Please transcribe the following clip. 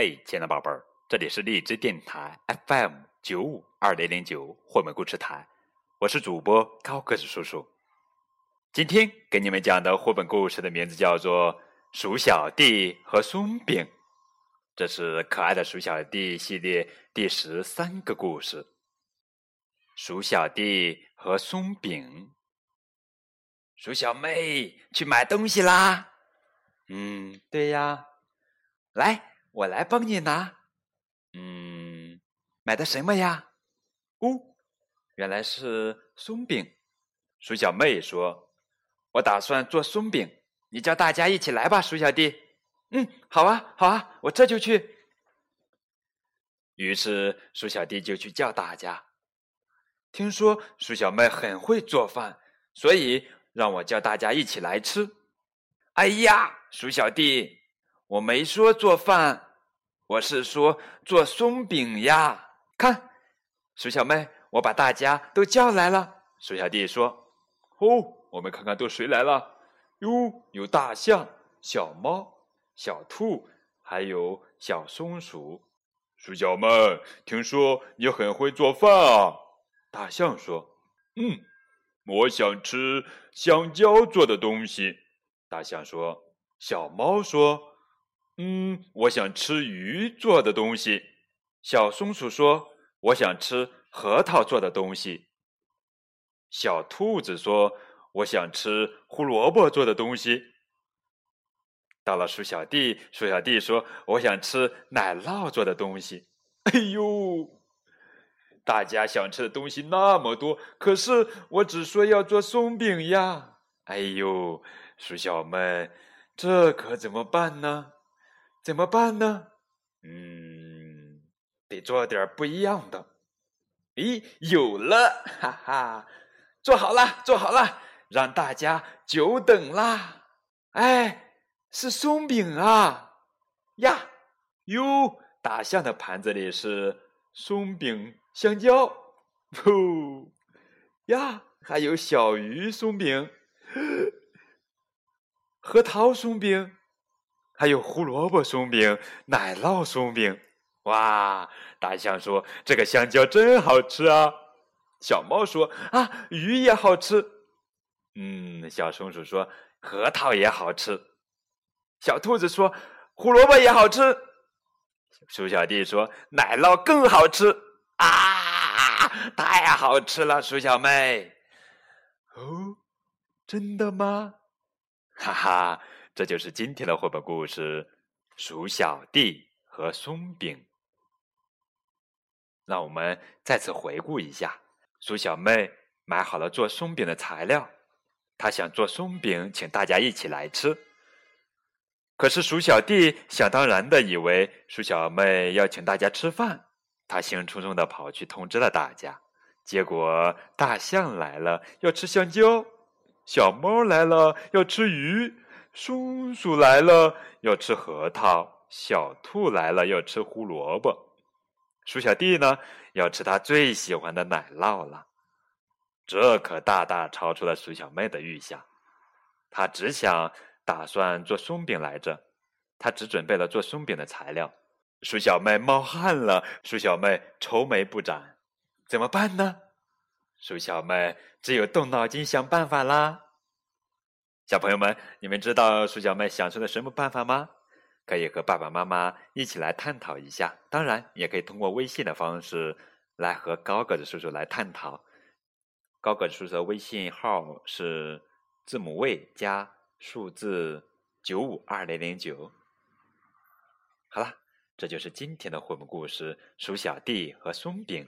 嘿，亲爱的宝贝儿，这里是荔枝电台 FM 九五二零零九绘本故事台，我是主播高个子叔叔。今天给你们讲的绘本故事的名字叫做《鼠小弟和松饼》，这是可爱的鼠小弟系列第十三个故事。鼠小弟和松饼，鼠小妹去买东西啦。嗯，对呀，来。我来帮你拿，嗯，买的什么呀？哦，原来是松饼。鼠小妹说：“我打算做松饼，你叫大家一起来吧。”鼠小弟，嗯，好啊，好啊，我这就去。于是鼠小弟就去叫大家。听说鼠小妹很会做饭，所以让我叫大家一起来吃。哎呀，鼠小弟。我没说做饭，我是说做松饼呀。看，鼠小妹，我把大家都叫来了。鼠小弟说：“哦，我们看看都谁来了？哟，有大象、小猫、小兔，还有小松鼠。”鼠小妹，听说你很会做饭啊？大象说：“嗯，我想吃香蕉做的东西。”大象说。小猫说。嗯，我想吃鱼做的东西。小松鼠说：“我想吃核桃做的东西。”小兔子说：“我想吃胡萝卜做的东西。”到了鼠小弟，鼠小弟说：“我想吃奶酪做的东西。”哎呦，大家想吃的东西那么多，可是我只说要做松饼呀！哎呦，鼠小妹，这可怎么办呢？怎么办呢？嗯，得做点不一样的。咦，有了，哈哈，做好了，做好了，让大家久等啦！哎，是松饼啊！呀，哟，大象的盘子里是松饼、香蕉，噗，呀，还有小鱼松饼、核桃松饼。还有胡萝卜松饼、奶酪松饼，哇！大象说：“这个香蕉真好吃啊！”小猫说：“啊，鱼也好吃。”嗯，小松鼠说：“核桃也好吃。”小兔子说：“胡萝卜也好吃。”鼠小弟说：“奶酪更好吃啊！太好吃了，鼠小妹。”哦，真的吗？哈哈。这就是今天的绘本故事《鼠小弟和松饼》。让我们再次回顾一下：鼠小妹买好了做松饼的材料，她想做松饼，请大家一起来吃。可是鼠小弟想当然的以为鼠小妹要请大家吃饭，他兴冲冲的跑去通知了大家。结果大象来了要吃香蕉，小猫来了要吃鱼。松鼠来了要吃核桃，小兔来了要吃胡萝卜，鼠小弟呢要吃他最喜欢的奶酪了。这可大大超出了鼠小妹的预想，他只想打算做松饼来着，他只准备了做松饼的材料。鼠小妹冒汗了，鼠小妹愁眉不展，怎么办呢？鼠小妹只有动脑筋想办法啦。小朋友们，你们知道鼠小妹想出了什么办法吗？可以和爸爸妈妈一起来探讨一下。当然，也可以通过微信的方式来和高个子叔叔来探讨。高个子叔叔的微信号是字母 V 加数字九五二零零九。好了，这就是今天的绘本故事《鼠小弟和松饼》。